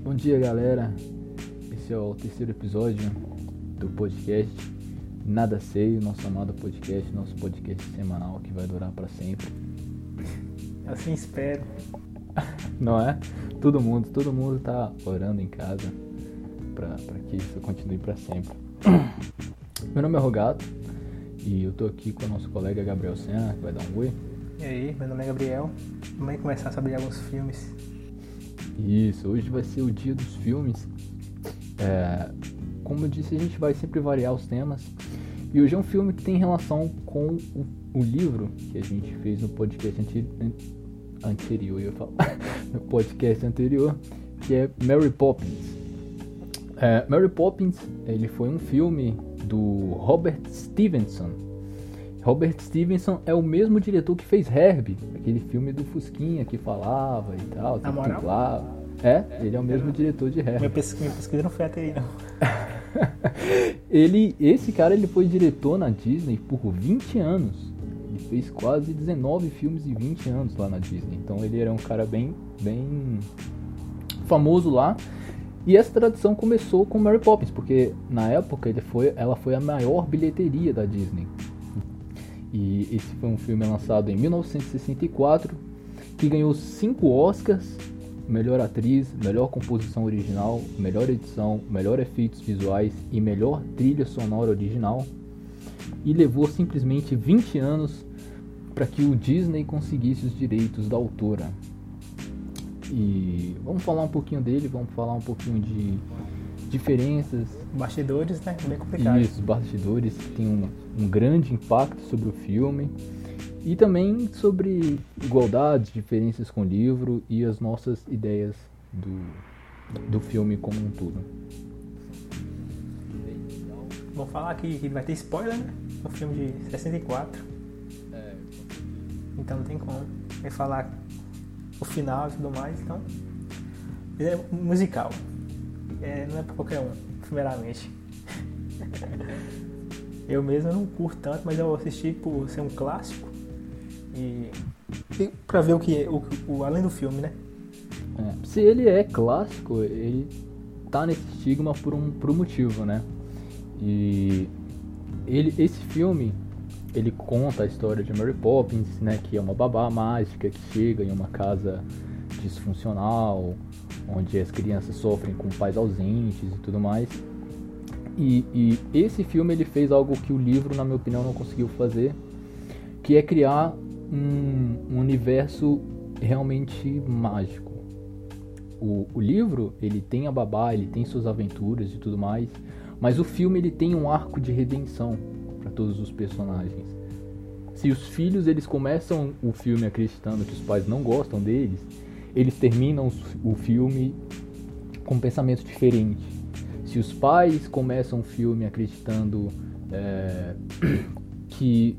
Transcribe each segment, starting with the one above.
Bom dia, galera. Esse é o terceiro episódio do podcast Nada Sei, nosso amado podcast, nosso podcast semanal que vai durar para sempre. Assim espero. Não é? Todo mundo, todo mundo tá orando em casa para que isso continue para sempre. Meu nome é Rogato e eu tô aqui com o nosso colega Gabriel Senna, que vai dar um oi. E aí, meu nome é Gabriel. Vamos a saber alguns filmes. Isso, hoje vai ser o dia dos filmes. É, como eu disse, a gente vai sempre variar os temas. E hoje é um filme que tem relação com o, o livro que a gente fez no podcast anti, anterior, eu falo, no podcast anterior, que é Mary Poppins. É, Mary Poppins, ele foi um filme do Robert Stevenson. Robert Stevenson é o mesmo diretor que fez Herbie, aquele filme do Fusquinha que falava e tal, Na moral? dublava. É, ele é o mesmo diretor de Herbie. Minha pesquisa, minha pesquisa não foi até aí, não. ele, esse cara ele foi diretor na Disney por 20 anos. Ele fez quase 19 filmes em 20 anos lá na Disney. Então ele era um cara bem, bem famoso lá. E essa tradição começou com Mary Poppins, porque na época ele foi, ela foi a maior bilheteria da Disney. E esse foi um filme lançado em 1964 que ganhou cinco Oscars melhor atriz, melhor composição original, melhor edição, melhor efeitos visuais e melhor trilha sonora original. E levou simplesmente 20 anos para que o Disney conseguisse os direitos da autora. E vamos falar um pouquinho dele, vamos falar um pouquinho de diferenças. Bastidores, né? Bem complicado. Isso, bastidores que tem um, um grande impacto sobre o filme. E também sobre igualdades, diferenças com o livro e as nossas ideias do, do filme como um todo. Vou falar aqui que vai ter spoiler, né? Um filme de 64. Então não tem como. Vai falar o final e tudo mais, então. É musical. É, não é pra qualquer um, primeiramente. eu mesmo não curto tanto, mas eu assisti por ser um clássico. E, e pra ver o que é, o, o, além do filme, né? É, se ele é clássico, ele tá nesse estigma por um, por um motivo, né? E ele, esse filme, ele conta a história de Mary Poppins, né? Que é uma babá mágica que chega em uma casa disfuncional, onde as crianças sofrem com pais ausentes e tudo mais. E, e esse filme ele fez algo que o livro, na minha opinião, não conseguiu fazer, que é criar um, um universo realmente mágico. O, o, livro ele tem a babá, ele tem suas aventuras e tudo mais, mas o filme ele tem um arco de redenção para todos os personagens. Se os filhos eles começam o filme acreditando que os pais não gostam deles, eles terminam o filme com um pensamento diferente. Se os pais começam o filme acreditando é, que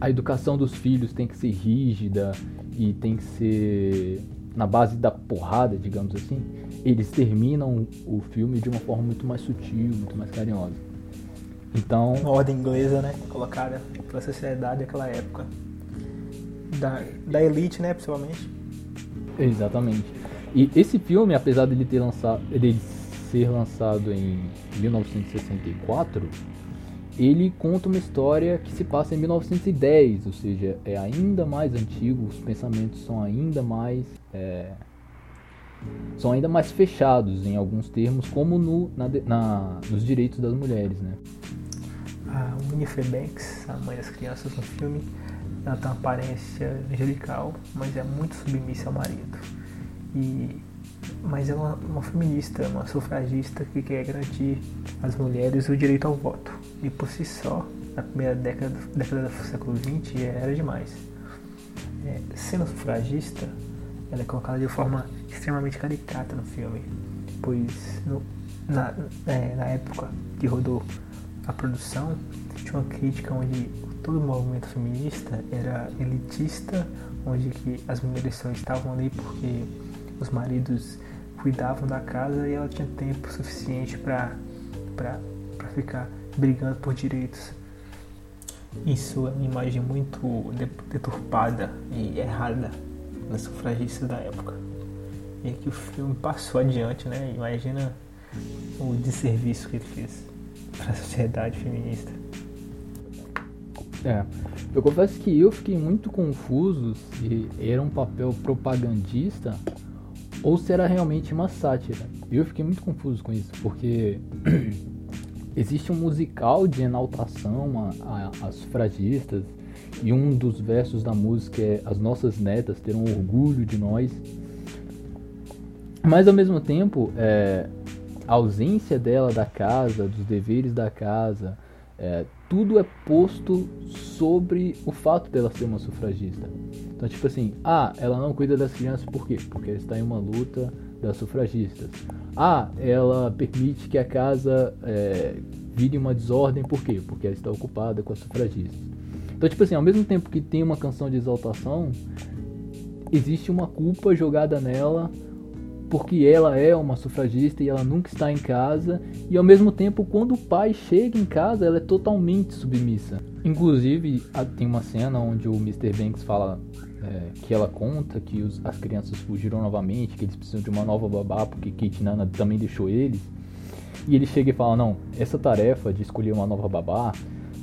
a educação dos filhos tem que ser rígida e tem que ser na base da porrada, digamos assim, eles terminam o filme de uma forma muito mais sutil, muito mais carinhosa. Então, uma ordem inglesa, né, colocada pela sociedade daquela época, da, da elite, né, principalmente. Exatamente. E esse filme, apesar dele ter lançado, ele ser lançado em 1964, ele conta uma história que se passa em 1910, ou seja, é ainda mais antigo, os pensamentos são ainda mais é, são ainda mais fechados em alguns termos, como no, na, na, nos direitos das mulheres, né? A Winifred Banks, a mãe das crianças no filme, ela tem uma aparência angelical, mas é muito submissa ao marido. E mas é uma, uma, feminista, uma sufragista que quer garantir às mulheres o direito ao voto. E por si só, na primeira década, década do século XX, era demais. É, sendo sufragista, ela é colocada de forma extremamente caricata no filme, pois no, na, é, na época que rodou a produção, tinha uma crítica onde todo o movimento feminista era elitista, onde que as mulheres só estavam ali porque os maridos cuidavam da casa e ela tinha tempo suficiente para ficar brigando por direitos. Isso é uma imagem muito deturpada e errada das sufragistas da época. E que o filme passou adiante, né? Imagina o desserviço que ele fez para a sociedade feminista. É, eu confesso que eu fiquei muito confuso se era um papel propagandista ou se era realmente uma sátira. Eu fiquei muito confuso com isso, porque existe um musical de enaltação às sufragistas e um dos versos da música é as nossas netas terão orgulho de nós. Mas ao mesmo tempo, é, a ausência dela da casa, dos deveres da casa, é, tudo é posto sobre o fato dela ser uma sufragista. Então, tipo assim, ah, ela não cuida das crianças por quê? Porque ela está em uma luta das sufragistas. Ah, ela permite que a casa é, vire uma desordem por quê? Porque ela está ocupada com as sufragistas. Então, tipo assim, ao mesmo tempo que tem uma canção de exaltação, existe uma culpa jogada nela porque ela é uma sufragista e ela nunca está em casa, e ao mesmo tempo, quando o pai chega em casa, ela é totalmente submissa. Inclusive, tem uma cena onde o Mr. Banks fala é, que ela conta que os, as crianças fugiram novamente, que eles precisam de uma nova babá, porque Kate Nana também deixou eles. E ele chega e fala: Não, essa tarefa de escolher uma nova babá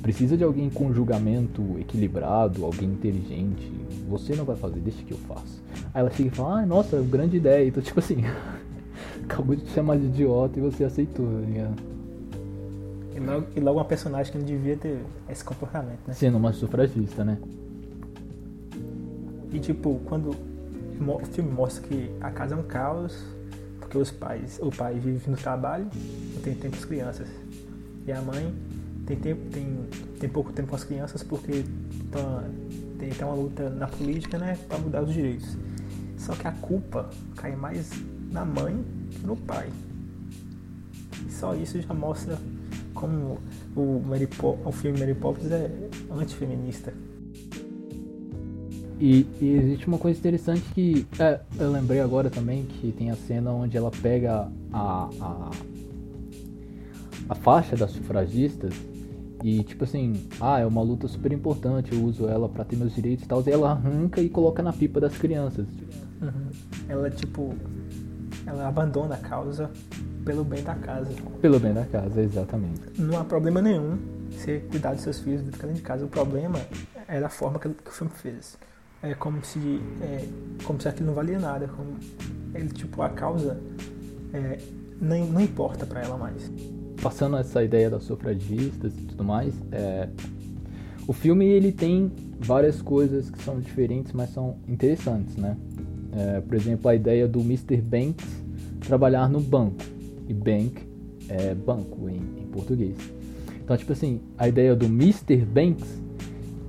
precisa de alguém com julgamento equilibrado, alguém inteligente. Você não vai fazer, deixa que eu faço. Aí ela chega e fala, ah, nossa, grande ideia. Então, tipo assim, acabou de te chamar de idiota e você aceitou, tá ligado? E logo, e logo uma personagem que não devia ter esse comportamento, né? Sendo uma sufragista, né? E tipo, quando o filme mostra que a casa é um caos, porque os pais, o pai vive no trabalho, não tem tempo as crianças. E a mãe tem tempo, tem, tem pouco tempo com as crianças porque tá, tem, tem uma luta na política, né, para mudar os direitos. Só que a culpa cai mais na mãe que no pai. E só isso já mostra como o, Mary o filme Mary Poppins é antifeminista. E, e, existe uma coisa interessante que é, eu lembrei agora também que tem a cena onde ela pega a, a, a faixa das sufragistas e tipo assim, ah, é uma luta super importante, eu uso ela para ter meus direitos e tal, e ela arranca e coloca na pipa das crianças. Uhum. Ela, tipo, ela abandona a causa pelo bem da casa. Pelo bem da casa, exatamente. Não há problema nenhum você cuidar dos seus filhos dentro de casa. O problema é da forma que, que o filme fez. É como se, é, como se aquilo não valia nada. Como ele, tipo, a causa é, não, não importa para ela mais. Passando essa ideia das sufragistas e tudo mais, é, o filme ele tem várias coisas que são diferentes, mas são interessantes, né? É, por exemplo, a ideia do Mr. Banks trabalhar no banco. E bank é banco em, em português. Então, tipo assim, a ideia do Mr. Banks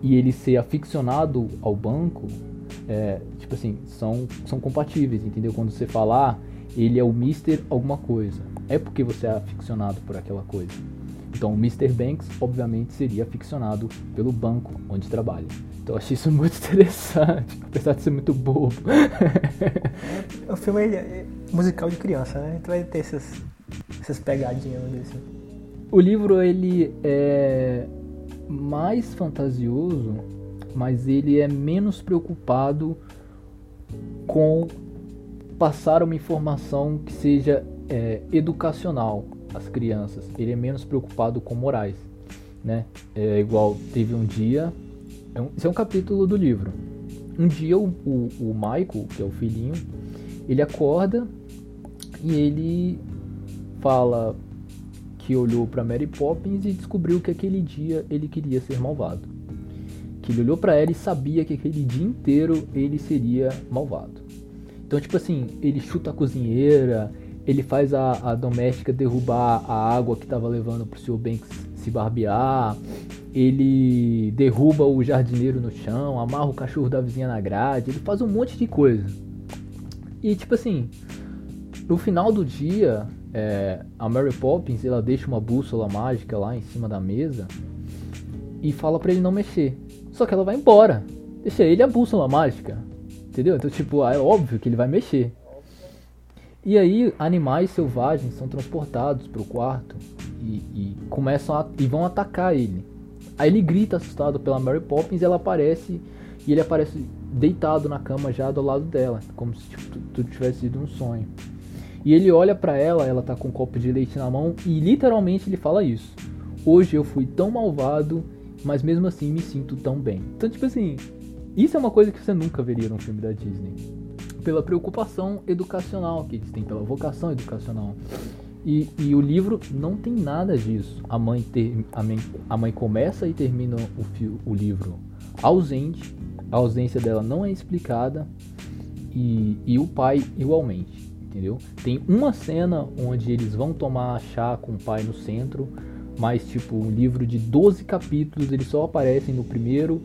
e ele ser aficionado ao banco, é, tipo assim, são, são compatíveis, entendeu? Quando você falar, ah, ele é o Mr. alguma coisa, é porque você é aficionado por aquela coisa. Então, o Mr. Banks, obviamente, seria aficionado pelo banco onde trabalha. Então eu achei isso muito interessante, apesar de ser muito bobo. É, o filme é musical de criança, né? Então vai ter essas, essas pegadinhas desse. O livro ele é mais fantasioso, mas ele é menos preocupado com passar uma informação que seja é, educacional às crianças. Ele é menos preocupado com morais, né? É igual teve um dia é um, é um capítulo do livro. Um dia o, o, o Michael, que é o filhinho, ele acorda e ele fala que olhou para Mary Poppins e descobriu que aquele dia ele queria ser malvado. Que ele olhou para ela e sabia que aquele dia inteiro ele seria malvado. Então, tipo assim, ele chuta a cozinheira, ele faz a, a doméstica derrubar a água que estava levando pro Sr. Banks se barbear, ele derruba o jardineiro no chão, amarra o cachorro da vizinha na grade, ele faz um monte de coisa. E tipo assim, no final do dia, é, a Mary Poppins ela deixa uma bússola mágica lá em cima da mesa e fala para ele não mexer. Só que ela vai embora, deixa ele a bússola mágica, entendeu? Então tipo, é óbvio que ele vai mexer. E aí animais selvagens são transportados para o quarto e, e começam a, e vão atacar ele. Aí ele grita assustado pela Mary Poppins ela aparece e ele aparece deitado na cama já do lado dela, como se tipo, tudo tivesse sido um sonho. E ele olha para ela, ela tá com um copo de leite na mão e literalmente ele fala isso. Hoje eu fui tão malvado, mas mesmo assim me sinto tão bem. Então, tipo assim, isso é uma coisa que você nunca veria num filme da Disney. Pela preocupação educacional que eles têm, pela vocação educacional. E, e, o livro não tem nada disso. A mãe, ter, a mãe, a mãe começa e termina o, fio, o livro ausente, a ausência dela não é explicada, e, e o pai igualmente, entendeu? Tem uma cena onde eles vão tomar chá com o pai no centro, mas tipo, um livro de 12 capítulos, eles só aparecem no primeiro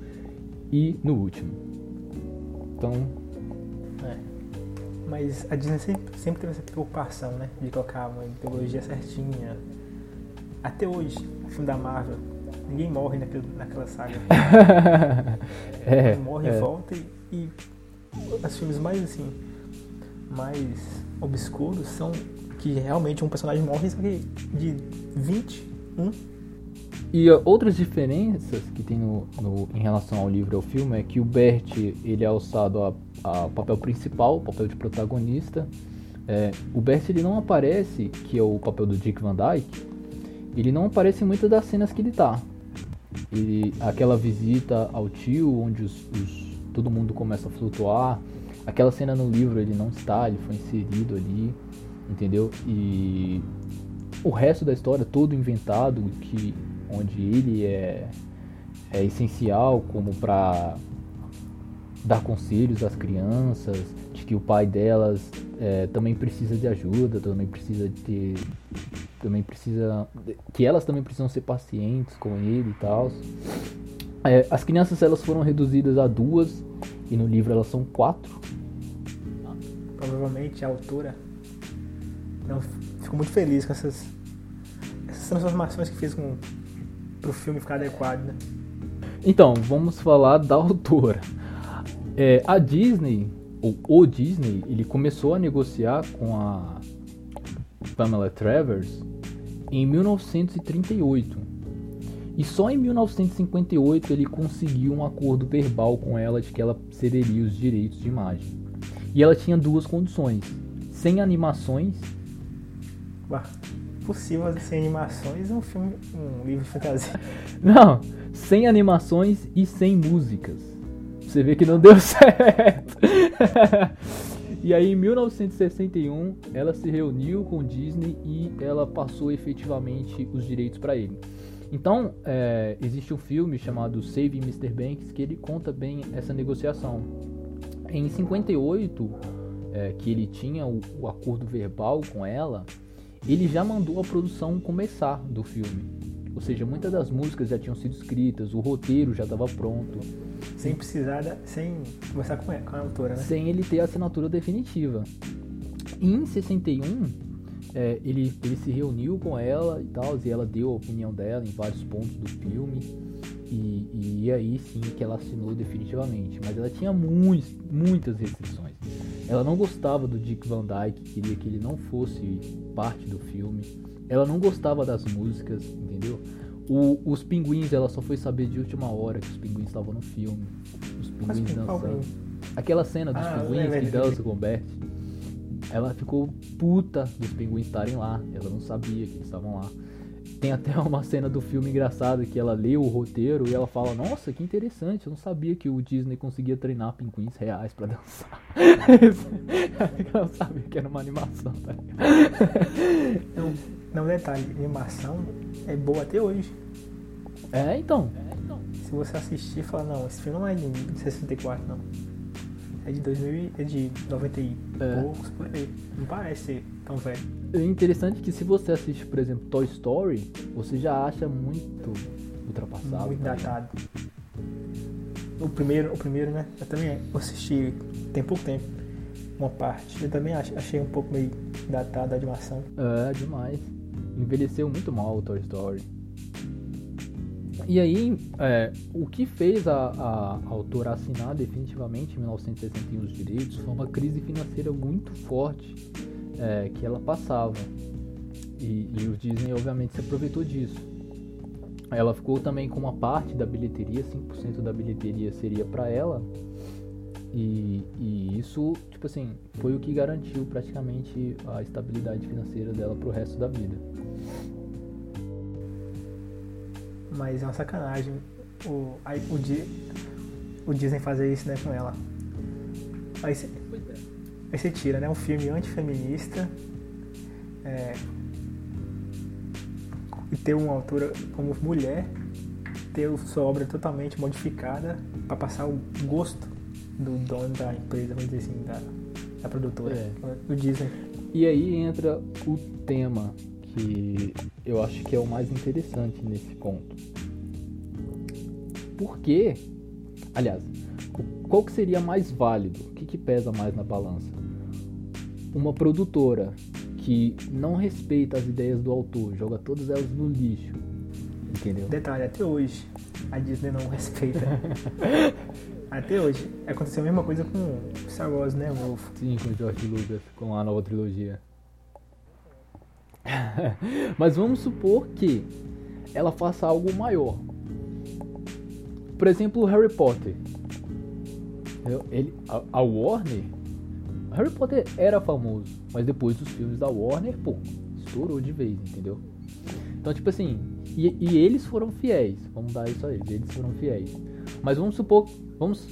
e no último. Então, mas a Disney sempre, sempre teve essa preocupação, né? De colocar uma mitologia certinha. Até hoje, o filme da Marvel, ninguém morre naquele, naquela saga. é, morre é. e volta e, os filmes mais assim, mais obscuros são que realmente um personagem morre só que de 21 e outras diferenças que tem no, no, em relação ao livro e ao filme é que o Bert ele é alçado a, a papel principal, papel de protagonista. É, o Bert ele não aparece, que é o papel do Dick Van Dyke, ele não aparece em muitas das cenas que ele tá. Ele, aquela visita ao tio, onde os, os, todo mundo começa a flutuar, aquela cena no livro ele não está, ele foi inserido ali, entendeu? E o resto da história todo inventado, que onde ele é, é essencial como para dar conselhos às crianças, de que o pai delas é, também precisa de ajuda, também precisa de também precisa que elas também precisam ser pacientes com ele e tal. É, as crianças elas foram reduzidas a duas e no livro elas são quatro. Provavelmente a autora não ficou muito feliz com essas, essas transformações que fez com pro filme ficar adequado, né? Então, vamos falar da autora. É, a Disney, ou o Disney, ele começou a negociar com a Pamela Travers em 1938. E só em 1958 ele conseguiu um acordo verbal com ela de que ela cederia os direitos de imagem. E ela tinha duas condições: sem animações. Bah possível sem animações um filme, um livro de fantasia. Não, sem animações e sem músicas. Você vê que não deu certo. e aí em 1961 ela se reuniu com Disney e ela passou efetivamente os direitos para ele. Então, é, existe um filme chamado Saving Mr. Banks que ele conta bem essa negociação. Em 58, é, que ele tinha o, o acordo verbal com ela, ele já mandou a produção começar do filme. Ou seja, muitas das músicas já tinham sido escritas, o roteiro já estava pronto. Sem precisar, da, sem conversar com, com a autora, né? Sem ele ter a assinatura definitiva. Em 61, é, ele, ele se reuniu com ela e tal, e ela deu a opinião dela em vários pontos do filme. E, e aí sim que ela assinou definitivamente. Mas ela tinha muitos, muitas restrições. Ela não gostava do Dick Van Dyke, queria que ele não fosse parte do filme. Ela não gostava das músicas, entendeu? O, os pinguins, ela só foi saber de última hora que os pinguins estavam no filme. Os pinguins dançando. Aquela cena dos ah, pinguins que dançam com o Bert. Ela ficou puta dos pinguins estarem lá. Ela não sabia que eles estavam lá. Tem até uma cena do filme engraçada que ela lê o roteiro e ela fala: Nossa, que interessante, eu não sabia que o Disney conseguia treinar pinguins reais para dançar. ela não sabia que era uma animação, tá não, não, detalhe: animação é boa até hoje. É, então. Se você assistir e falar: Não, esse filme não é de 64, não. É de 2000, é de 90 e é. poucos, por aí. Não parece ser tão velho. É interessante que se você assiste, por exemplo, Toy Story, você já acha muito ultrapassado. Muito tá datado. O primeiro, o primeiro, né? Eu também assisti tem pouco tempo uma parte. Eu também achei um pouco meio datado a animação. É, demais. Envelheceu muito mal o Toy Story. E aí, é, o que fez a, a, autora assinar definitivamente em 1961 os direitos foi uma crise financeira muito forte é, que ela passava. E, e o Disney, obviamente, se aproveitou disso. ela ficou também com uma parte da bilheteria, 5% da bilheteria seria para ela. E, e, isso, tipo assim, foi o que garantiu praticamente a estabilidade financeira dela pro resto da vida. Mas é uma sacanagem o, aí, o, o Disney fazer isso né, com ela. Aí você, aí você tira, né? Um filme antifeminista. É, e ter uma autora como mulher, ter sua obra totalmente modificada para passar o gosto do dono da empresa, vamos dizer assim, da, da produtora, é. do Disney. E aí entra o tema que eu acho que é o mais interessante nesse ponto. Por quê? Aliás, qual que seria mais válido? O que, que pesa mais na balança? Uma produtora que não respeita as ideias do autor, joga todas elas no lixo. Entendeu? Detalhe, até hoje a Disney não respeita. até hoje. Aconteceu a mesma coisa com Star Wars, né, novo? Sim, com o George Lucas, com a nova trilogia. Mas vamos supor que ela faça algo maior. Por exemplo, Harry Potter. Ele, a, a Warner Harry Potter era famoso, mas depois dos filmes da Warner, pô, estourou de vez, entendeu? Então, tipo assim, e, e, eles foram fiéis, vamos dar isso a eles, eles foram fiéis. Mas vamos supor, vamos.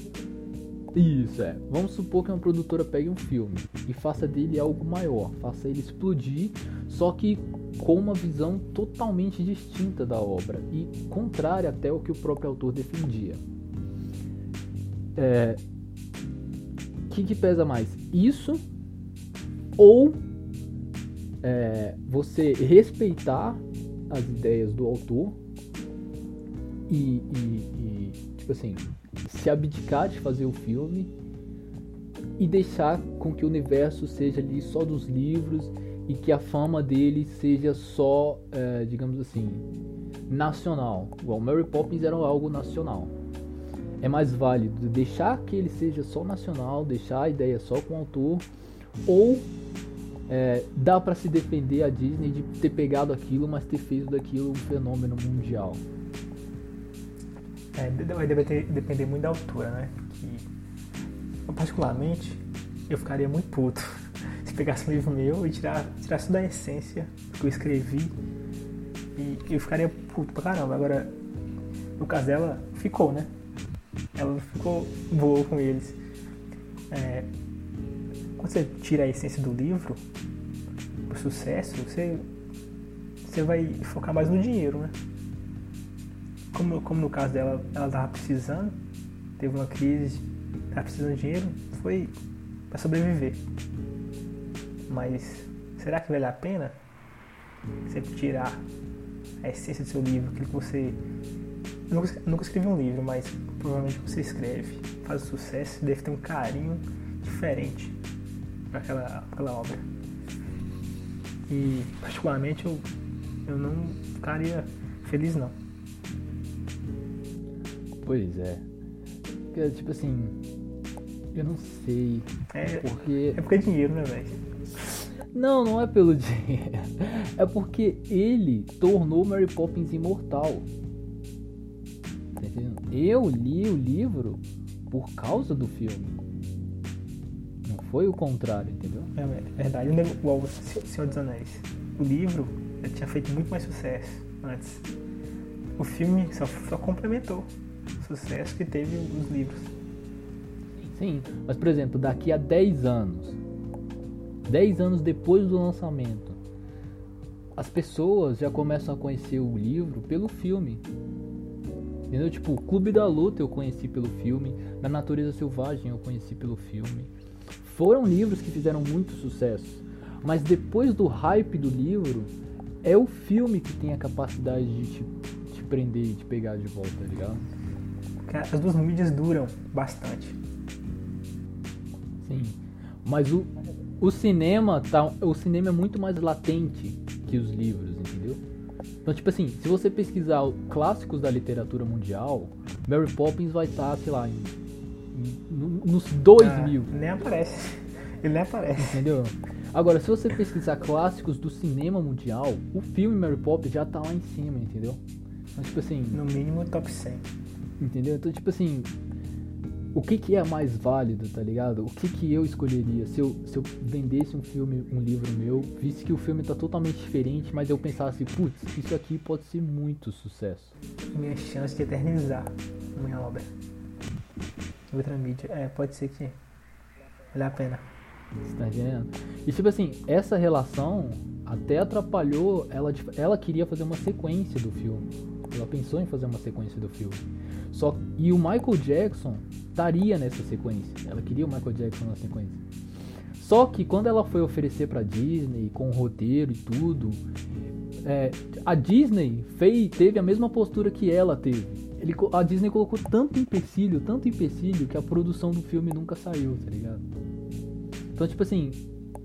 Isso, é. Vamos supor que uma produtora pegue um filme e faça dele algo maior, faça ele explodir, só que com uma visão totalmente distinta da obra e contrária até o que o próprio autor defendia. É, que, que pesa mais? Isso ou é, você respeitar as ideias do autor e, e, e, tipo assim se abdicar de fazer o filme e deixar com que o universo seja ali só dos livros e que a fama dele seja só, é, digamos assim, nacional. Igual Mary Poppins era algo nacional é mais válido deixar que ele seja só nacional, deixar a ideia só com o autor, ou é, dá para se defender a Disney de ter pegado aquilo, mas ter feito daquilo um fenômeno mundial? É, vai depender muito da altura, né? Que, particularmente, eu ficaria muito puto se pegasse um livro meu e tirar, tirasse toda a essência que eu escrevi e eu ficaria puto pra caramba. Agora, no caso dela, ficou, né? ela ficou boa com eles. É, quando você tira a essência do livro, o sucesso, você, você vai focar mais no dinheiro, né? Como, como no caso dela, ela estava precisando, teve uma crise, estava precisando de dinheiro, foi para sobreviver. Mas será que vale a pena você tirar a essência do seu livro, aquilo que você Nunca, nunca escrevi um livro, mas provavelmente você escreve, faz sucesso, deve ter um carinho diferente para aquela, aquela obra. E particularmente eu, eu não ficaria feliz não. Pois é. Porque, tipo assim, eu não sei. É porque. É porque é dinheiro, né, velho? Não, não é pelo dinheiro. É porque ele tornou Mary Poppins imortal. Eu li o livro por causa do filme. Não foi o contrário, entendeu? É, é verdade. Igual o Senhor dos Anéis. O livro tinha feito muito mais sucesso antes. O filme só, só complementou sucesso que teve os livros. Sim, mas por exemplo, daqui a 10 anos, 10 anos depois do lançamento, as pessoas já começam a conhecer o livro pelo filme. Entendeu? Tipo, o Clube da Luta eu conheci pelo filme, Na Natureza Selvagem eu conheci pelo filme. Foram livros que fizeram muito sucesso, mas depois do hype do livro, é o filme que tem a capacidade de te, te prender e te pegar de volta, tá ligado? As duas mídias duram bastante. Sim. Mas o, o cinema tá, o cinema é muito mais latente que os livros, entendeu? Então, tipo assim, se você pesquisar clássicos da literatura mundial, Mary Poppins vai estar, sei lá, em, em, nos 2000. Ah, nem aparece. Ele nem aparece. Entendeu? Agora, se você pesquisar clássicos do cinema mundial, o filme Mary Poppins já tá lá em cima, entendeu? Então, tipo assim. No mínimo top 100. Entendeu? Então, tipo assim. O que que é mais válido, tá ligado? O que que eu escolheria se eu, se eu vendesse um filme, um livro meu, visse que o filme tá totalmente diferente, mas eu pensasse, putz, isso aqui pode ser muito sucesso. Minha chance de eternizar minha obra. Outra mídia. É, pode ser que vale a pena. Você tá entendendo? E tipo assim, essa relação até atrapalhou. Ela, ela queria fazer uma sequência do filme. Ela pensou em fazer uma sequência do filme. Só e o Michael Jackson estaria nessa sequência. Ela queria o Michael Jackson na sequência. Só que quando ela foi oferecer pra Disney com o roteiro e tudo, é, a Disney fez, teve a mesma postura que ela teve. Ele, a Disney colocou tanto empecilho, tanto empecilho, que a produção do filme nunca saiu, tá ligado? Então, tipo assim,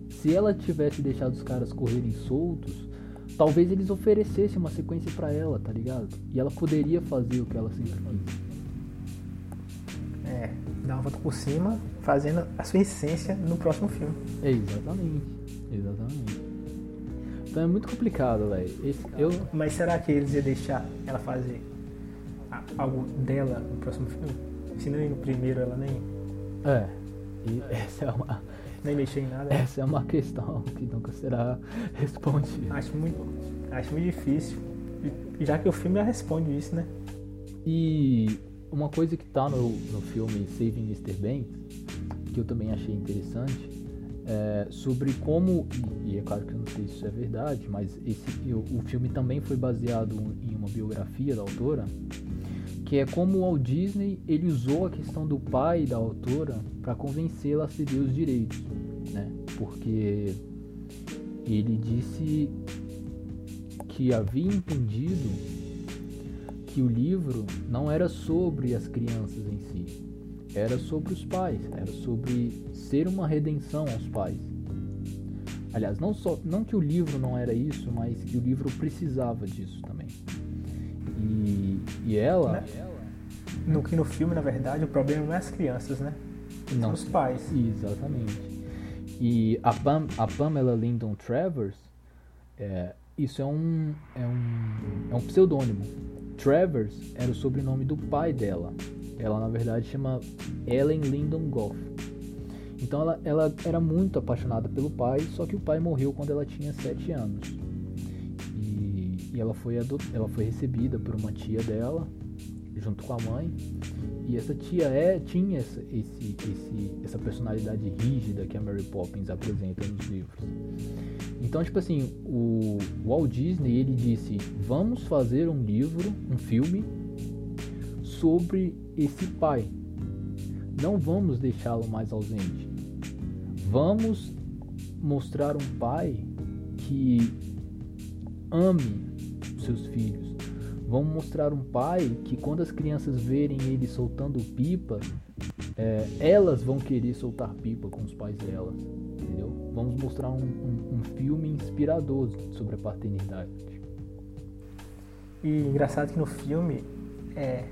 se ela tivesse deixado os caras correrem soltos, talvez eles oferecessem uma sequência para ela, tá ligado? E ela poderia fazer o que ela sempre quis. É, dar uma volta por cima, fazendo a sua essência no próximo filme. É, exatamente. Exatamente. Então é muito complicado, velho. Eu... Mas será que eles iam deixar ela fazer algo dela no próximo filme? Se nem no primeiro ela nem. É. E essa é uma nem mexer em nada. Essa é uma questão que nunca será respondida. Acho muito, acho muito difícil. Já que o filme já responde isso, né? E uma coisa que tá no, no filme Saving Mr. Banks, que eu também achei interessante, é sobre como, e, é claro que eu não sei se isso é verdade, mas esse, o, o filme também foi baseado em uma biografia da autora, que é como o Walt Disney ele usou a questão do pai da autora para convencê-la a ceder os direitos, né? Porque ele disse que havia entendido que o livro não era sobre as crianças em si, era sobre os pais, era sobre ser uma redenção aos pais. Aliás, não só não que o livro não era isso, mas que o livro precisava disso também. E, e ela. Né? No que no filme, na verdade, o problema não é as crianças, né? Não. São os pais. Exatamente. E a, Pam, a Pamela Lyndon Travers, é, isso é um, é um, é um pseudônimo. Travers era o sobrenome do pai dela. Ela, na verdade, chama Ellen Lyndon Goff. Então ela, ela era muito apaixonada pelo pai, só que o pai morreu quando ela tinha 7 anos e ela foi, ela foi recebida por uma tia dela, junto com a mãe. E essa tia é, tinha essa, esse, esse, essa personalidade rígida que a Mary Poppins apresenta nos livros. Então, tipo assim, o Walt Disney ele disse: vamos fazer um livro, um filme sobre esse pai. Não vamos deixá-lo mais ausente. Vamos mostrar um pai que ame seus filhos. Vamos mostrar um pai que quando as crianças verem ele soltando pipa, é, elas vão querer soltar pipa com os pais delas. Entendeu? Vamos mostrar um, um, um filme inspirador sobre a paternidade. E engraçado que no filme é,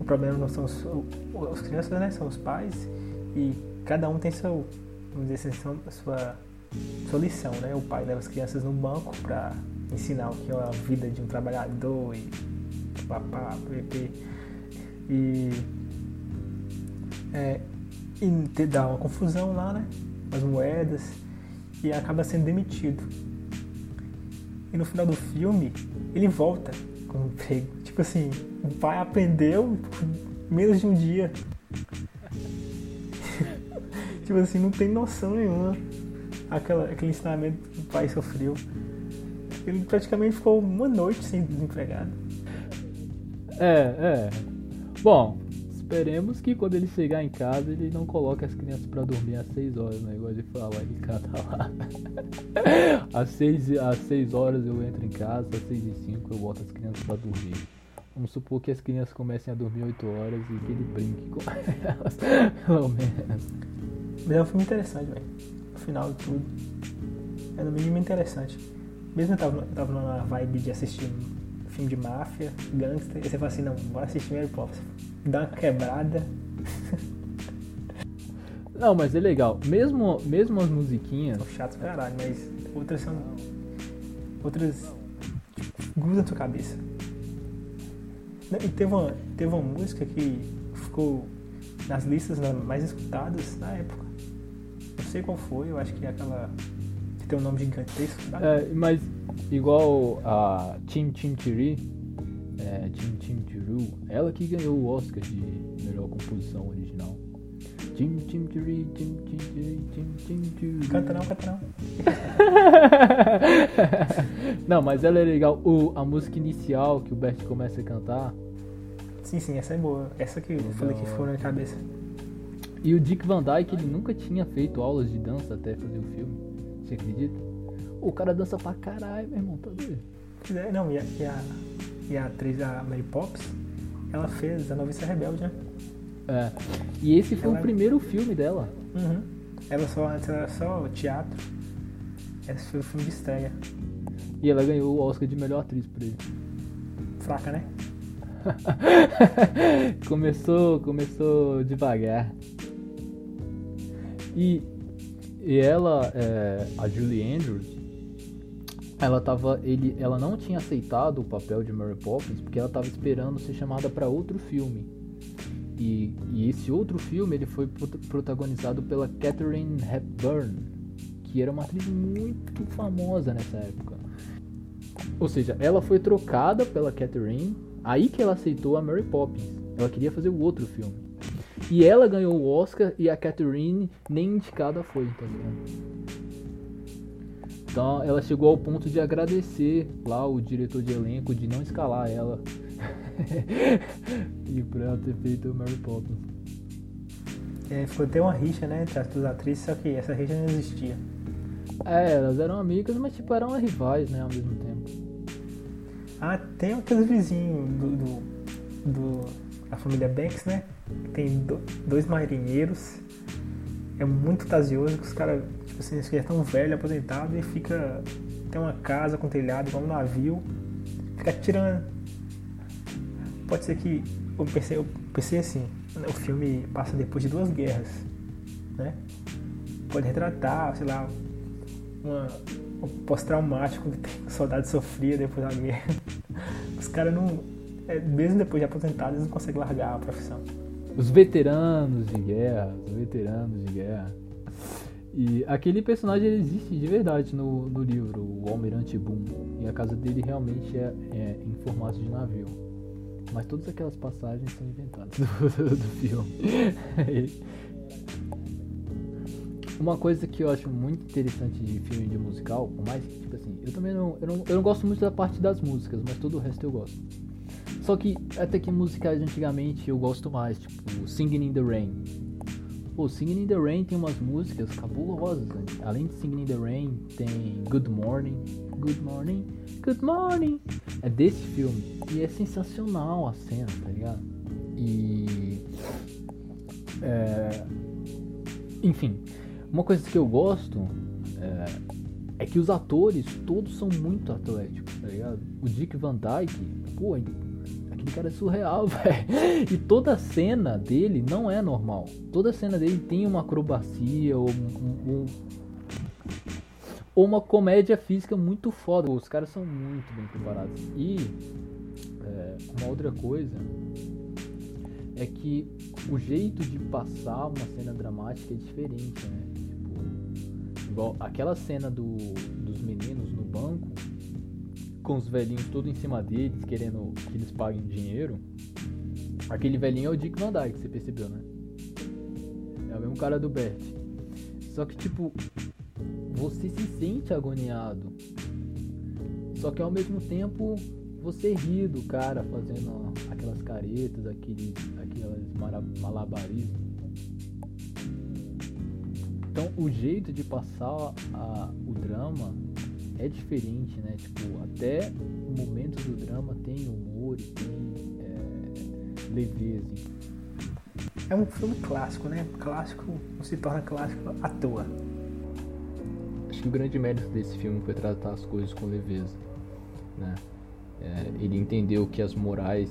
o problema não são os, os crianças, né? São os pais e cada um tem seu, vamos dizer assim, sua, sua lição, né? O pai leva as crianças no banco para ensinar o que é a vida de um trabalhador e papá, PP. E, é, e te dá uma confusão lá, né? As moedas e acaba sendo demitido. E no final do filme, ele volta com o emprego. Tipo assim, o pai aprendeu menos de um dia. tipo assim, não tem noção nenhuma aquela, aquele ensinamento que o pai sofreu. Ele praticamente ficou uma noite sem desempregado. É, é. Bom, esperemos que quando ele chegar em casa ele não coloque as crianças para dormir às 6 horas, né? Igual ele fala, ele cata lá. às 6, às 6 horas eu entro em casa, às 6 e 5 eu boto as crianças para dormir. Vamos supor que as crianças comecem a dormir 8 horas e que ele brinque com elas, pelo menos. Mas é um filme interessante, velho. No final de tudo. É no mínimo interessante mesmo eu tava, eu tava numa vibe de assistir filme de máfia, gangster, e você fala assim, não, bora assistir Mary Poppins. Dá uma quebrada. Não, mas é legal. Mesmo, mesmo as musiquinhas. São chatos caralho, mas outras são. Outras. Tipo, grudam na sua cabeça. E teve uma, teve uma música que ficou nas listas mais escutadas na época. Não sei qual foi, eu acho que é aquela que tem um nome gigantesco. Tá? É, mas igual a Tim Tim Tiri, é, Tim Tim Tiru, ela que ganhou o Oscar de melhor composição original. Tim Tim Tiri, Tim Tim Tiri, Tim Tim Tiri. Canta não, canta não. não, mas ela é legal. O, a música inicial que o Bert começa a cantar. Sim, sim, essa é boa. Essa que eu então, falei que foi na cabeça. E o Dick Van Dyke, ele nunca tinha feito aulas de dança até fazer o filme. Você acredita? O cara dança pra caralho, meu irmão, tá doido? É, não, e a, e a, e a atriz, a Mary Poppins, ela fez A Noviça Rebelde, né? É. E esse foi ela... o primeiro filme dela. Uhum. Ela só, antes era só teatro. Esse foi o filme de estreia. E ela ganhou o Oscar de melhor atriz por ele. Fraca, né? começou, começou devagar. E, e ela, é, a Julie Andrews, ela tava, ele, ela não tinha aceitado o papel de Mary Poppins porque ela estava esperando ser chamada para outro filme. E, e, esse outro filme ele foi protagonizado pela Catherine Hepburn, que era uma atriz muito famosa nessa época. Ou seja, ela foi trocada pela Catherine Aí que ela aceitou a Mary Poppins. Ela queria fazer o outro filme. E ela ganhou o Oscar e a Catherine nem indicada foi, tá ligado? Então ela chegou ao ponto de agradecer lá o diretor de elenco de não escalar ela. e por ela ter feito o Mary Poppins. É, ficou até uma rixa, né, entre as duas atrizes, só que essa rixa não existia. É, elas eram amigas, mas tipo, eram rivais, né, ao mesmo tempo. Ah, tem aqueles vizinhos do, do, do, da família Banks, né? Tem do, dois marinheiros. É muito tazioso que os caras, tipo assim, eles já estão velho, aposentado e fica. Tem uma casa com telhado, igual um navio. Fica tirando. Pode ser que. Eu pensei, eu pensei assim, o filme passa depois de duas guerras, né? Pode retratar, sei lá, uma, um pós-traumático que o soldado sofria depois da guerra. Os caras não. É, mesmo depois de aposentados, eles não conseguem largar a profissão. Os veteranos de guerra, os veteranos de guerra. E aquele personagem ele existe de verdade no, no livro, o Almirante Boom. E a casa dele realmente é, é em formato de navio. Mas todas aquelas passagens são inventadas do, do filme. Uma coisa que eu acho muito interessante de filme de musical, por mais que, tipo assim, eu também não eu, não. eu não gosto muito da parte das músicas, mas todo o resto eu gosto. Só que até que musicais antigamente eu gosto mais, tipo Singing in the Rain. Pô, Singing in the Rain tem umas músicas cabulosas. Né? Além de Singing in the Rain, tem Good Morning, Good Morning, Good Morning. É desse filme. E é sensacional a cena, tá ligado? E. É, enfim, uma coisa que eu gosto é, é, que os atores todos são muito atléticos, tá ligado? O Dick Van Dyke, pô, aquele cara é surreal, velho. E toda cena dele não é normal. Toda cena dele tem uma acrobacia ou um, um, uma comédia física muito foda. Os caras são muito bem preparados. E é, uma outra coisa é que o jeito de passar uma cena dramática é diferente, né? Igual aquela cena do, dos meninos no banco, com os velhinhos todos em cima deles, querendo que eles paguem dinheiro. Aquele velhinho é o Dick Van Dyke, você percebeu, né? É o mesmo cara do Bert. Só que, tipo, você se sente agoniado. Só que ao mesmo tempo você ri do cara fazendo aquelas caretas, aqueles, aquelas malabarismos. Então o jeito de passar a, o drama é diferente, né? Tipo, até momentos do drama tem humor e tem é, leveza. É um filme clássico, né? Clássico não se torna clássico à toa. Acho que o grande mérito desse filme foi tratar as coisas com leveza, né? É, ele entendeu que as morais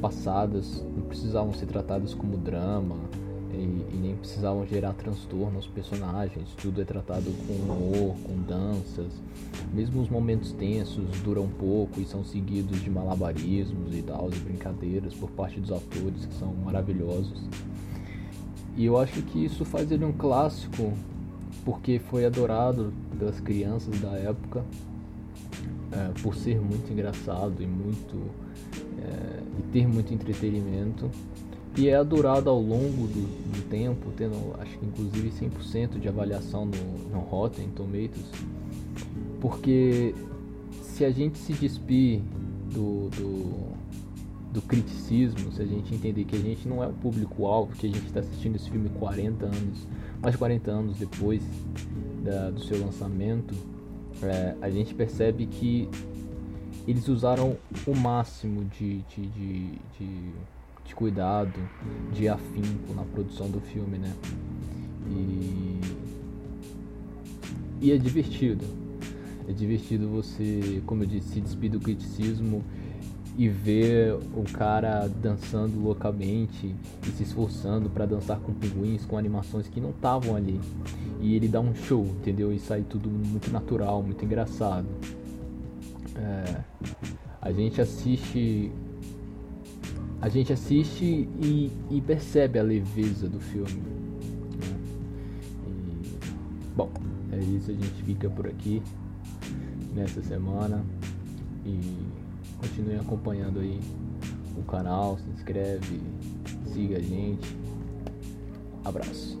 passadas não precisavam ser tratadas como drama, e, e, nem precisavam gerar transtorno aos personagens. Tudo é tratado com humor, com danças. Mesmo os momentos tensos duram pouco e são seguidos de malabarismos e tal, de brincadeiras por parte dos atores que são maravilhosos. E eu acho que isso faz ele um clássico porque foi adorado pelas crianças da época é, por ser muito engraçado e muito é, e ter muito entretenimento e é adorado ao longo do, do, tempo, tendo acho que inclusive 100% de avaliação no, no Rotten Tomatoes, porque se a gente se despir do, do, do, criticismo, se a gente entender que a gente não é o público-alvo, que a gente está assistindo esse filme 40 anos, mais de 40 anos depois da, do seu lançamento, é, a gente percebe que eles usaram o máximo de, de, de, de de cuidado, de afinco na produção do filme, né? E, e é divertido. É divertido você, como eu disse, se despir do criticismo e ver o cara dançando loucamente e se esforçando para dançar com pinguins, com animações que não estavam ali. E ele dá um show, entendeu? E sai tudo muito natural, muito engraçado. É, a gente assiste a gente assiste e, e percebe a leveza do filme. Né? E, bom, é isso, a gente fica por aqui nessa semana e continue acompanhando aí o canal, se inscreve, siga a gente. Abraço.